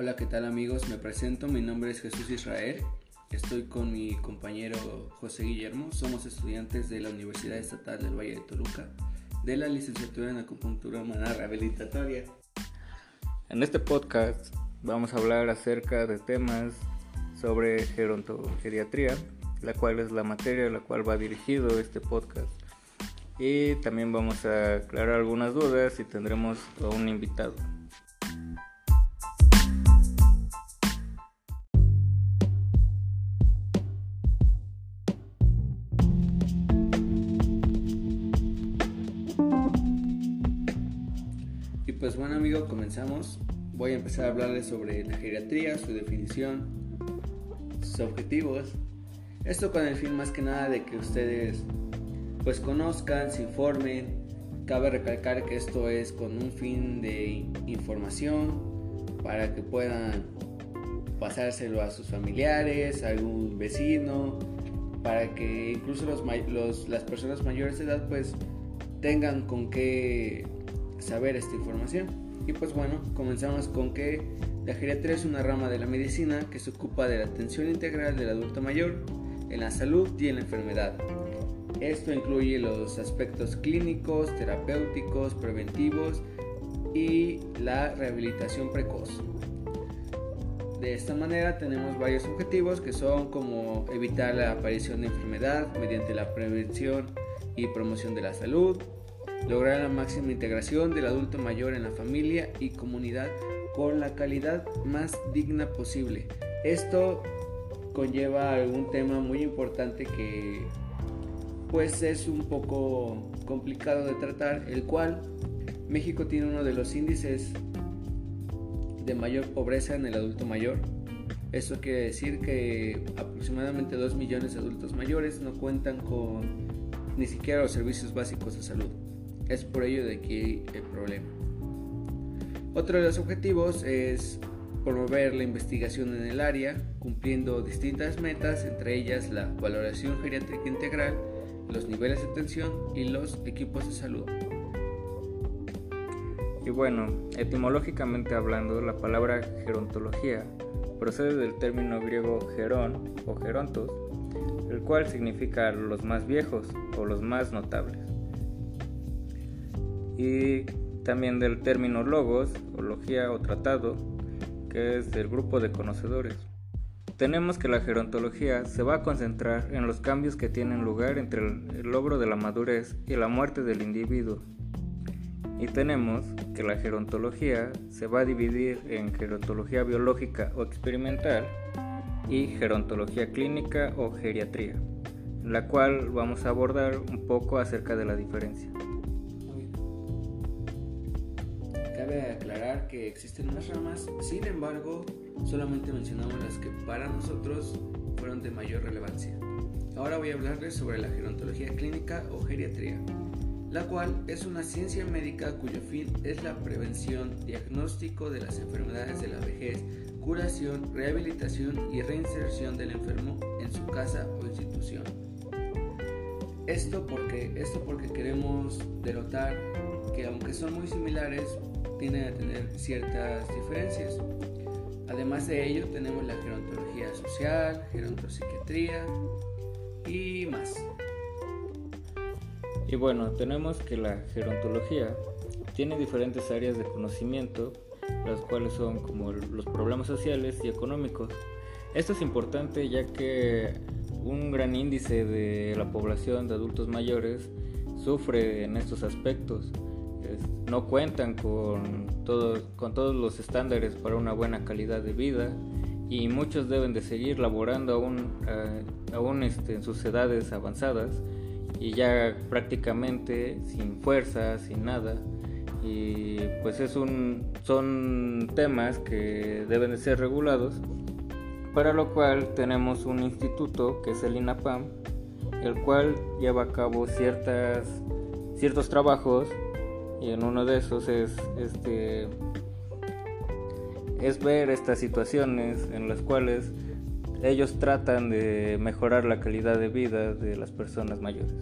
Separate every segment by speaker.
Speaker 1: Hola, ¿qué tal amigos? Me presento, mi nombre es Jesús Israel. Estoy con mi compañero José Guillermo. Somos estudiantes de la Universidad Estatal del Valle de Toluca, de la licenciatura en acupuntura humana rehabilitatoria.
Speaker 2: En este podcast vamos a hablar acerca de temas sobre gerontogeriatría, la cual es la materia a la cual va dirigido este podcast. Y también vamos a aclarar algunas dudas y tendremos a un invitado.
Speaker 1: Pues bueno amigos, comenzamos. Voy a empezar a hablarles sobre la geriatría, su definición, sus objetivos. Esto con el fin más que nada de que ustedes pues conozcan, se informen. Cabe recalcar que esto es con un fin de información para que puedan pasárselo a sus familiares, a algún vecino, para que incluso los, las personas mayores de edad pues tengan con qué saber esta información. Y pues bueno, comenzamos con que la geriatría es una rama de la medicina que se ocupa de la atención integral del adulto mayor en la salud y en la enfermedad. Esto incluye los aspectos clínicos, terapéuticos, preventivos y la rehabilitación precoz. De esta manera tenemos varios objetivos que son como evitar la aparición de enfermedad mediante la prevención y promoción de la salud, lograr la máxima integración del adulto mayor en la familia y comunidad con la calidad más digna posible. Esto conlleva algún tema muy importante que pues es un poco complicado de tratar, el cual México tiene uno de los índices de mayor pobreza en el adulto mayor. Eso quiere decir que aproximadamente 2 millones de adultos mayores no cuentan con ni siquiera los servicios básicos de salud. Es por ello de aquí el problema. Otro de los objetivos es promover la investigación en el área, cumpliendo distintas metas, entre ellas la valoración geriátrica integral, los niveles de atención y los equipos de salud.
Speaker 2: Y bueno, etimológicamente hablando, la palabra gerontología procede del término griego gerón o gerontos, el cual significa los más viejos o los más notables y también del término logos o logía o tratado, que es del grupo de conocedores. Tenemos que la gerontología se va a concentrar en los cambios que tienen lugar entre el logro de la madurez y la muerte del individuo. Y tenemos que la gerontología se va a dividir en gerontología biológica o experimental y gerontología clínica o geriatría, en la cual vamos a abordar un poco acerca de la diferencia.
Speaker 1: Cabe aclarar que existen más ramas, sin embargo, solamente mencionamos las que para nosotros fueron de mayor relevancia. Ahora voy a hablarles sobre la gerontología clínica o geriatría, la cual es una ciencia médica cuyo fin es la prevención, diagnóstico de las enfermedades de la vejez, curación, rehabilitación y reinserción del enfermo en su casa o institución. Esto porque, esto porque queremos denotar que aunque son muy similares, tienden a tener ciertas diferencias. Además de ello, tenemos la gerontología social, gerontopsiquiatría y más.
Speaker 2: Y bueno, tenemos que la gerontología tiene diferentes áreas de conocimiento, las cuales son como los problemas sociales y económicos. Esto es importante ya que un gran índice de la población de adultos mayores sufre en estos aspectos no cuentan con, con todos los estándares para una buena calidad de vida y muchos deben de seguir laborando aún, eh, aún este, en sus edades avanzadas y ya prácticamente sin fuerza, sin nada. Y pues es un, son temas que deben de ser regulados, para lo cual tenemos un instituto que es el INAPAM, el cual lleva a cabo ciertas, ciertos trabajos y en uno de esos es este es ver estas situaciones en las cuales ellos tratan de mejorar la calidad de vida de las personas mayores.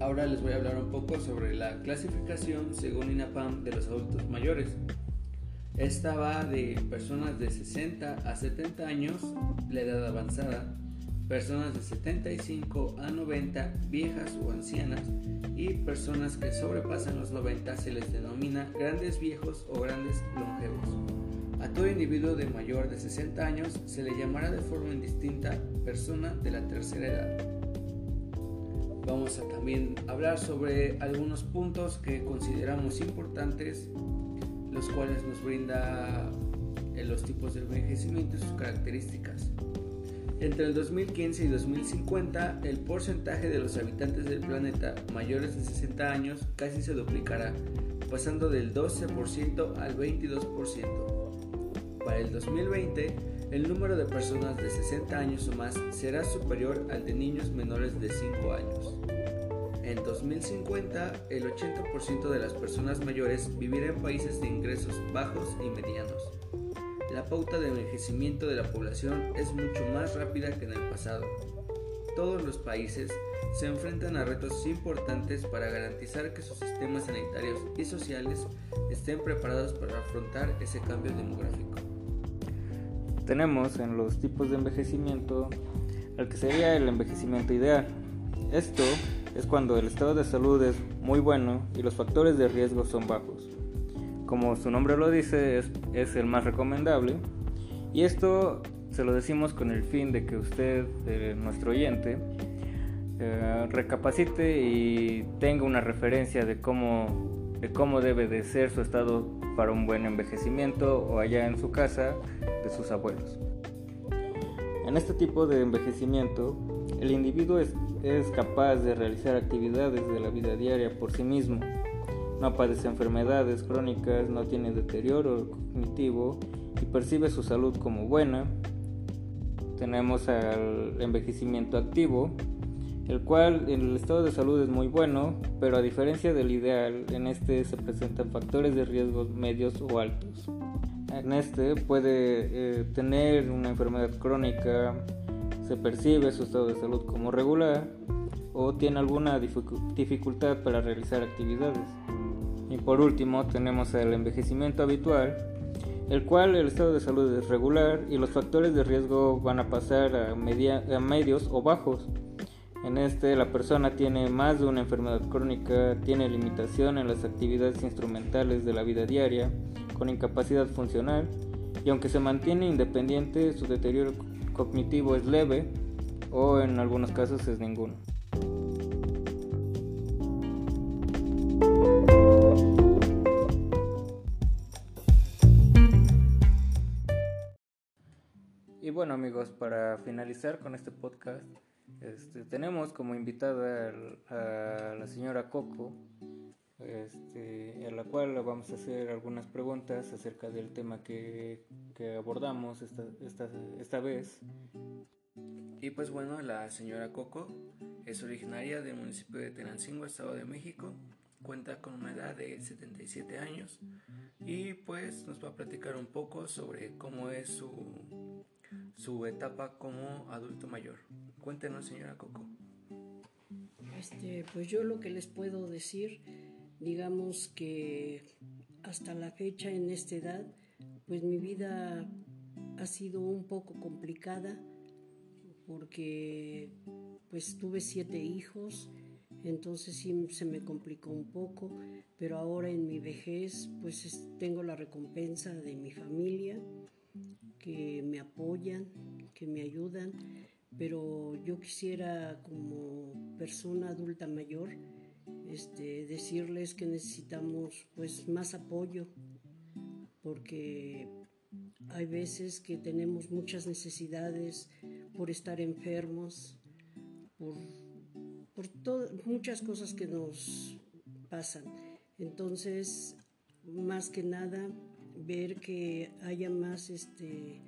Speaker 1: Ahora les voy a hablar un poco sobre la clasificación según INAPAM de los adultos mayores. Esta va de personas de 60 a 70 años, la edad avanzada, personas de 75 a 90, viejas o ancianas, y personas que sobrepasan los 90 se les denomina grandes viejos o grandes longevos. A todo individuo de mayor de 60 años se le llamará de forma indistinta persona de la tercera edad. Vamos a también hablar sobre algunos puntos que consideramos importantes, los cuales nos brinda eh, los tipos de envejecimiento y sus características. Entre el 2015 y 2050, el porcentaje de los habitantes del planeta mayores de 60 años casi se duplicará, pasando del 12% al 22%. Para el 2020, el número de personas de 60 años o más será superior al de niños menores de 5 años. En 2050, el 80% de las personas mayores vivirá en países de ingresos bajos y medianos la pauta de envejecimiento de la población es mucho más rápida que en el pasado. Todos los países se enfrentan a retos importantes para garantizar que sus sistemas sanitarios y sociales estén preparados para afrontar ese cambio demográfico.
Speaker 2: Tenemos en los tipos de envejecimiento el que sería el envejecimiento ideal. Esto es cuando el estado de salud es muy bueno y los factores de riesgo son bajos como su nombre lo dice, es, el más recomendable. Y esto se lo decimos con el fin de que usted, eh, nuestro oyente, eh, recapacite y tenga una referencia de cómo, de cómo debe de ser su estado para un buen envejecimiento o allá en su casa de sus abuelos. En este tipo de envejecimiento, el individuo es, es capaz de realizar actividades de la vida diaria por sí mismo no padece enfermedades crónicas, no tiene deterioro cognitivo y percibe su salud como buena. Tenemos al envejecimiento activo, el cual en el estado de salud es muy bueno, pero a diferencia del ideal, en este se presentan factores de riesgo medios o altos. En este puede eh, tener una enfermedad crónica, se percibe su estado de salud como regular o tiene alguna dificultad para realizar actividades. Y por último tenemos el envejecimiento habitual, el cual el estado de salud es regular y los factores de riesgo van a pasar a, a medios o bajos. En este la persona tiene más de una enfermedad crónica, tiene limitación en las actividades instrumentales de la vida diaria, con incapacidad funcional, y aunque se mantiene independiente, su deterioro cognitivo es leve o en algunos casos es ninguno. Bueno amigos, para finalizar con este podcast, este, tenemos como invitada a la señora Coco, este, a la cual vamos a hacer algunas preguntas acerca del tema que, abordamos esta, esta, esta vez.
Speaker 1: Y pues bueno, la señora Coco es originaria del municipio de Tenancingo, Estado de México. Cuenta con una edad de 77 años y pues nos va a platicar un poco sobre cómo es su su etapa como adulto mayor. Cuéntenos, señora Coco.
Speaker 3: Este, pues yo lo que les puedo decir, digamos que hasta la fecha en esta edad, pues mi vida ha sido un poco complicada porque pues tuve siete hijos, entonces sí se me complicó un poco, pero ahora en mi vejez pues tengo la recompensa de mi familia que me apoyan, que me ayudan, pero yo quisiera como persona adulta mayor este, decirles que necesitamos pues más apoyo porque hay veces que tenemos muchas necesidades por estar enfermos, por, por muchas cosas que nos pasan. Entonces, más que nada, ver que haya más este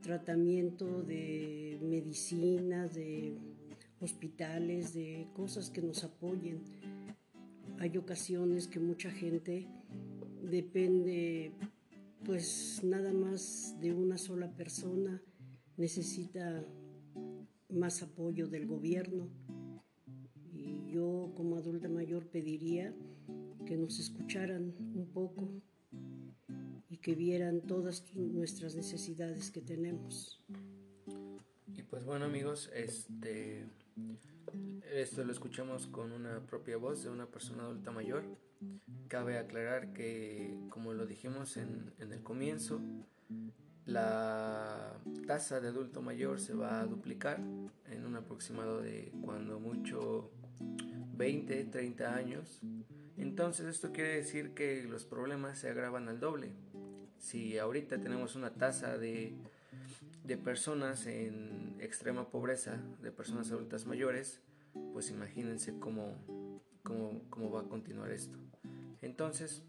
Speaker 3: tratamiento de medicinas, de hospitales, de cosas que nos apoyen. Hay ocasiones que mucha gente depende pues nada más de una sola persona, necesita más apoyo del gobierno. Y yo como adulta mayor pediría que nos escucharan un poco que vieran todas nuestras necesidades que tenemos.
Speaker 1: Y pues bueno amigos, este esto lo escuchamos con una propia voz de una persona adulta mayor. Cabe aclarar que, como lo dijimos en, en el comienzo, la tasa de adulto mayor se va a duplicar en un aproximado de cuando mucho 20, 30 años. Entonces esto quiere decir que los problemas se agravan al doble. Si ahorita tenemos una tasa de, de personas en extrema pobreza, de personas adultas mayores, pues imagínense cómo, cómo, cómo va a continuar esto. Entonces,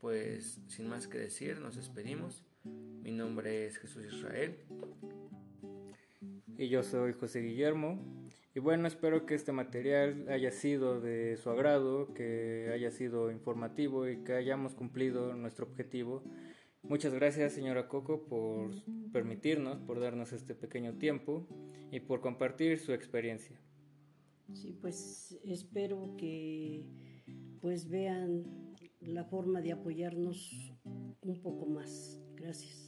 Speaker 1: pues sin más que decir, nos despedimos. Mi nombre es Jesús Israel.
Speaker 2: Y yo soy José Guillermo. Y bueno, espero que este material haya sido de su agrado, que haya sido informativo y que hayamos cumplido nuestro objetivo. Muchas gracias, señora Coco, por permitirnos, por darnos este pequeño tiempo y por compartir su experiencia.
Speaker 3: Sí, pues espero que pues vean la forma de apoyarnos un poco más. Gracias.